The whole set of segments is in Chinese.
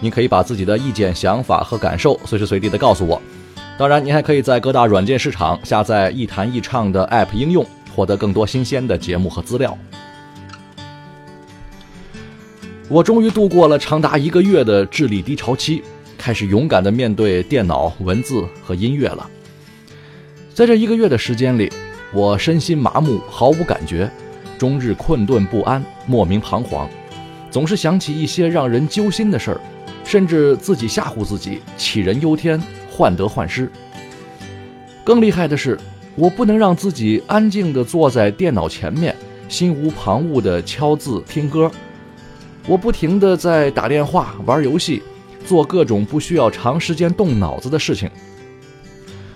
您可以把自己的意见、想法和感受随时随地的告诉我。当然，您还可以在各大软件市场下载“一谈一唱”的 App 应用，获得更多新鲜的节目和资料。我终于度过了长达一个月的智力低潮期，开始勇敢的面对电脑、文字和音乐了。在这一个月的时间里，我身心麻木，毫无感觉，终日困顿不安，莫名彷徨，总是想起一些让人揪心的事儿，甚至自己吓唬自己，杞人忧天，患得患失。更厉害的是，我不能让自己安静地坐在电脑前面，心无旁骛地敲字听歌。我不停地在打电话、玩游戏，做各种不需要长时间动脑子的事情。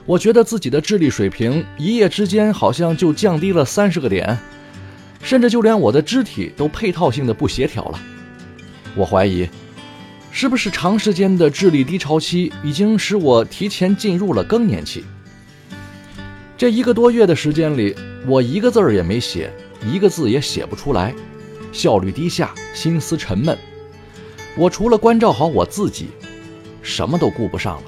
我觉得自己的智力水平一夜之间好像就降低了三十个点，甚至就连我的肢体都配套性的不协调了。我怀疑，是不是长时间的智力低潮期已经使我提前进入了更年期？这一个多月的时间里，我一个字儿也没写，一个字也写不出来，效率低下，心思沉闷。我除了关照好我自己，什么都顾不上了。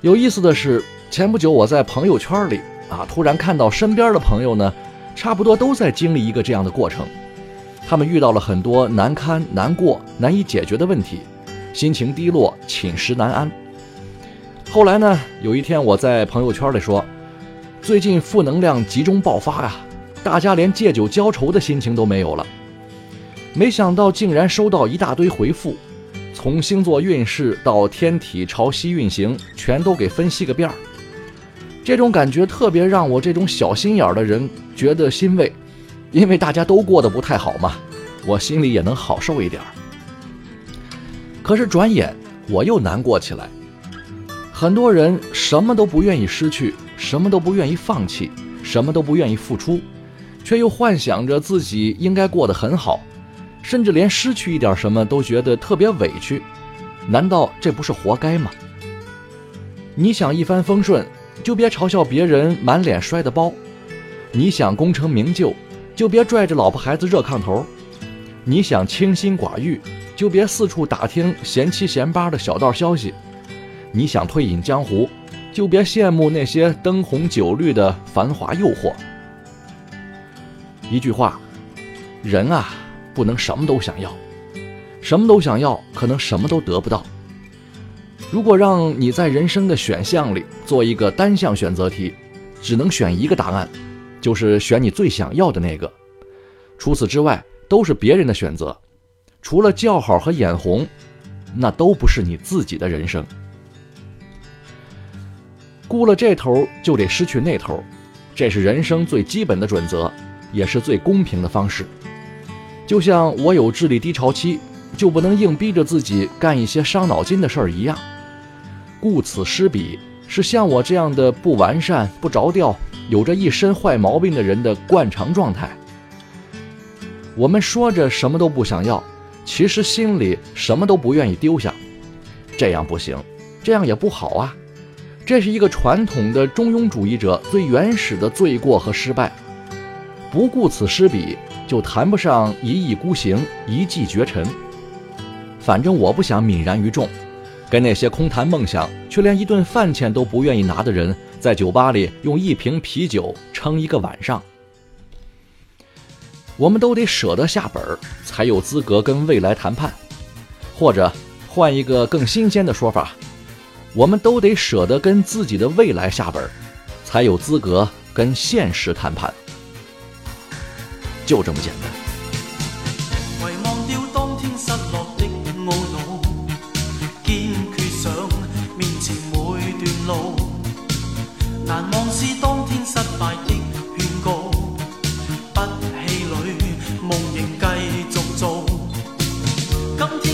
有意思的是，前不久我在朋友圈里啊，突然看到身边的朋友呢，差不多都在经历一个这样的过程。他们遇到了很多难堪、难过、难以解决的问题，心情低落，寝食难安。后来呢，有一天我在朋友圈里说，最近负能量集中爆发呀，大家连借酒浇愁的心情都没有了。没想到竟然收到一大堆回复。从星座运势到天体朝西运行，全都给分析个遍儿。这种感觉特别让我这种小心眼儿的人觉得欣慰，因为大家都过得不太好嘛，我心里也能好受一点儿。可是转眼我又难过起来。很多人什么都不愿意失去，什么都不愿意放弃，什么都不愿意付出，却又幻想着自己应该过得很好。甚至连失去一点什么都觉得特别委屈，难道这不是活该吗？你想一帆风顺，就别嘲笑别人满脸摔的包；你想功成名就，就别拽着老婆孩子热炕头；你想清心寡欲，就别四处打听闲七闲八的小道消息；你想退隐江湖，就别羡慕那些灯红酒绿的繁华诱惑。一句话，人啊。不能什么都想要，什么都想要，可能什么都得不到。如果让你在人生的选项里做一个单项选择题，只能选一个答案，就是选你最想要的那个。除此之外，都是别人的选择。除了叫好和眼红，那都不是你自己的人生。顾了这头，就得失去那头，这是人生最基本的准则，也是最公平的方式。就像我有智力低潮期，就不能硬逼着自己干一些伤脑筋的事儿一样。顾此失彼，是像我这样的不完善、不着调、有着一身坏毛病的人的惯常状态。我们说着什么都不想要，其实心里什么都不愿意丢下。这样不行，这样也不好啊。这是一个传统的中庸主义者最原始的罪过和失败。不顾此失彼。就谈不上一意孤行、一骑绝尘。反正我不想泯然于众，跟那些空谈梦想却连一顿饭钱都不愿意拿的人，在酒吧里用一瓶啤酒撑一个晚上。我们都得舍得下本儿，才有资格跟未来谈判，或者换一个更新鲜的说法，我们都得舍得跟自己的未来下本，才有资格跟现实谈判。就这么简单。遗忘掉当天失落今天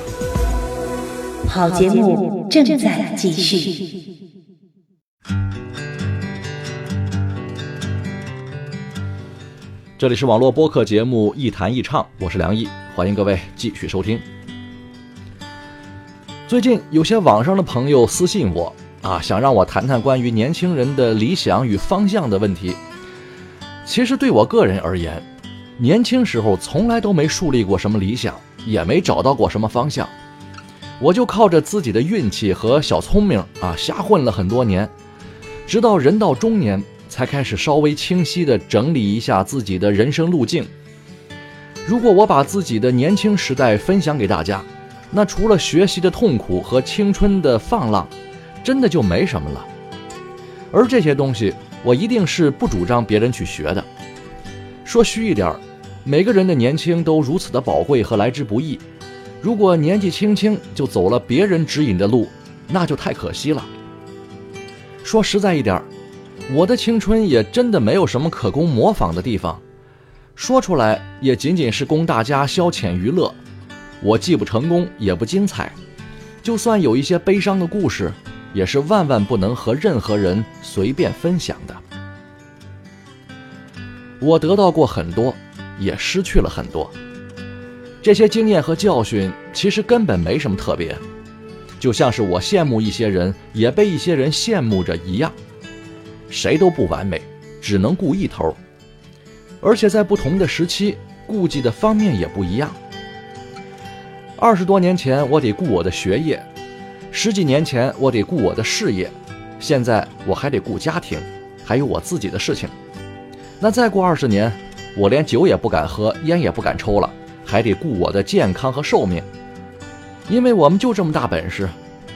好节目正在继续。这里是网络播客节目《一弹一唱》，我是梁毅，欢迎各位继续收听。最近有些网上的朋友私信我啊，想让我谈谈关于年轻人的理想与方向的问题。其实对我个人而言，年轻时候从来都没树立过什么理想，也没找到过什么方向，我就靠着自己的运气和小聪明啊，瞎混了很多年，直到人到中年。才开始稍微清晰地整理一下自己的人生路径。如果我把自己的年轻时代分享给大家，那除了学习的痛苦和青春的放浪，真的就没什么了。而这些东西，我一定是不主张别人去学的。说虚一点，每个人的年轻都如此的宝贵和来之不易。如果年纪轻轻就走了别人指引的路，那就太可惜了。说实在一点。我的青春也真的没有什么可供模仿的地方，说出来也仅仅是供大家消遣娱乐。我既不成功，也不精彩，就算有一些悲伤的故事，也是万万不能和任何人随便分享的。我得到过很多，也失去了很多。这些经验和教训其实根本没什么特别，就像是我羡慕一些人，也被一些人羡慕着一样。谁都不完美，只能顾一头，而且在不同的时期，顾忌的方面也不一样。二十多年前，我得顾我的学业；十几年前，我得顾我的事业；现在我还得顾家庭，还有我自己的事情。那再过二十年，我连酒也不敢喝，烟也不敢抽了，还得顾我的健康和寿命。因为我们就这么大本事，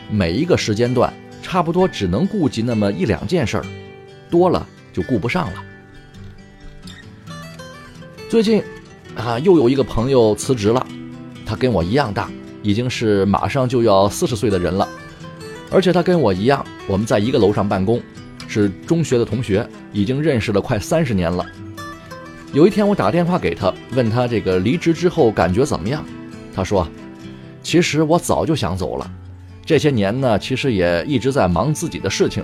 每一个时间段。差不多只能顾及那么一两件事儿，多了就顾不上了。最近，啊，又有一个朋友辞职了，他跟我一样大，已经是马上就要四十岁的人了，而且他跟我一样，我们在一个楼上办公，是中学的同学，已经认识了快三十年了。有一天我打电话给他，问他这个离职之后感觉怎么样，他说：“其实我早就想走了，这些年呢，其实也一直在忙自己的事情，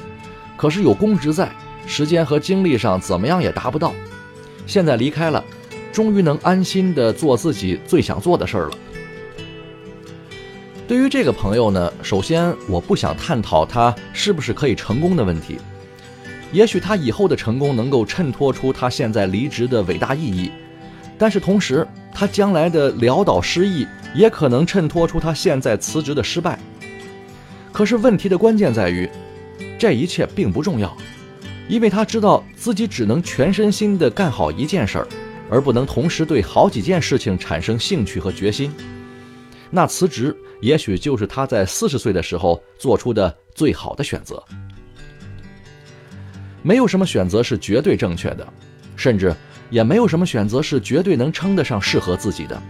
可是有公职在，时间和精力上怎么样也达不到。现在离开了。”终于能安心的做自己最想做的事儿了。对于这个朋友呢，首先我不想探讨他是不是可以成功的问题，也许他以后的成功能够衬托出他现在离职的伟大意义，但是同时他将来的潦倒失意也可能衬托出他现在辞职的失败。可是问题的关键在于，这一切并不重要，因为他知道自己只能全身心地干好一件事儿。而不能同时对好几件事情产生兴趣和决心，那辞职也许就是他在四十岁的时候做出的最好的选择。没有什么选择是绝对正确的，甚至也没有什么选择是绝对能称得上适合自己的，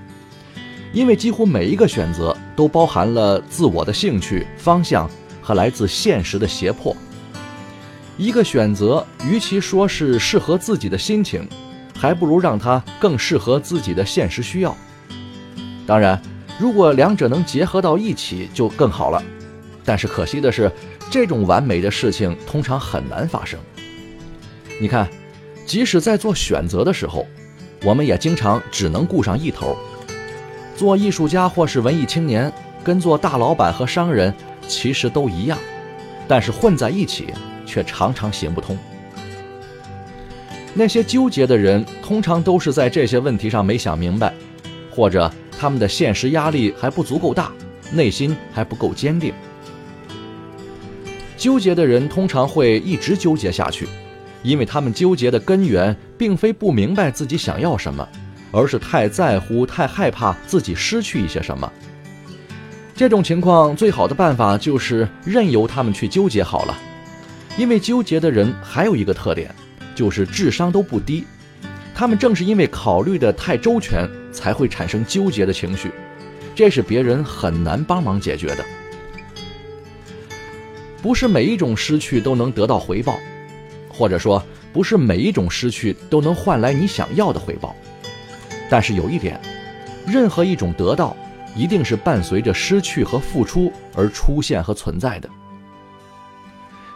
因为几乎每一个选择都包含了自我的兴趣、方向和来自现实的胁迫。一个选择，与其说是适合自己的心情。还不如让它更适合自己的现实需要。当然，如果两者能结合到一起，就更好了。但是可惜的是，这种完美的事情通常很难发生。你看，即使在做选择的时候，我们也经常只能顾上一头。做艺术家或是文艺青年，跟做大老板和商人其实都一样，但是混在一起却常常行不通。那些纠结的人，通常都是在这些问题上没想明白，或者他们的现实压力还不足够大，内心还不够坚定。纠结的人通常会一直纠结下去，因为他们纠结的根源并非不明白自己想要什么，而是太在乎、太害怕自己失去一些什么。这种情况最好的办法就是任由他们去纠结好了，因为纠结的人还有一个特点。就是智商都不低，他们正是因为考虑的太周全，才会产生纠结的情绪，这是别人很难帮忙解决的。不是每一种失去都能得到回报，或者说，不是每一种失去都能换来你想要的回报。但是有一点，任何一种得到，一定是伴随着失去和付出而出现和存在的。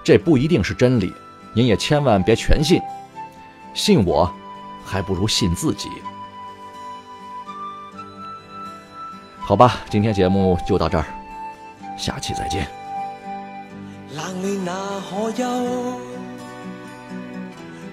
这不一定是真理。您也千万别全信，信我，还不如信自己。好吧，今天节目就到这儿，下期再见。冷暖那可休？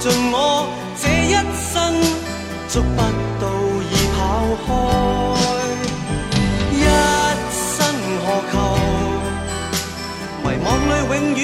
尽我这一生，捉不到已跑开。一生何求？迷惘里永远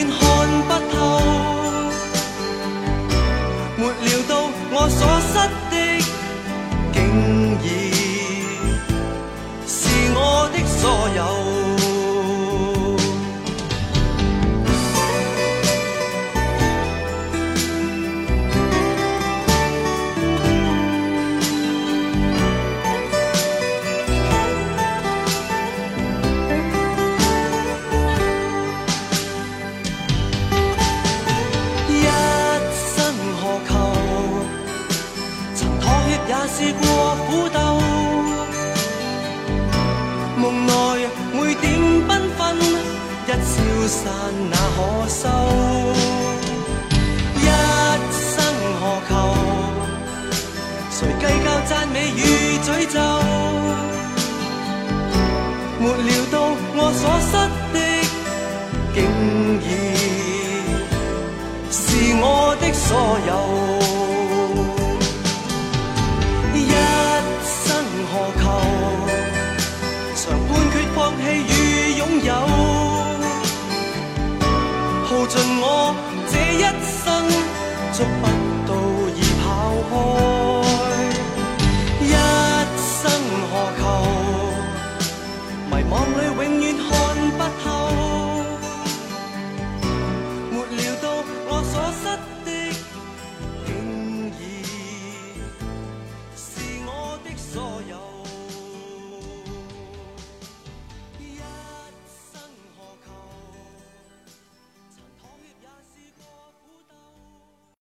散那可收？一生何求？誰計較讚美與詛咒？沒料到我所失的，竟已。是我的所有。耗尽我这一生，捉不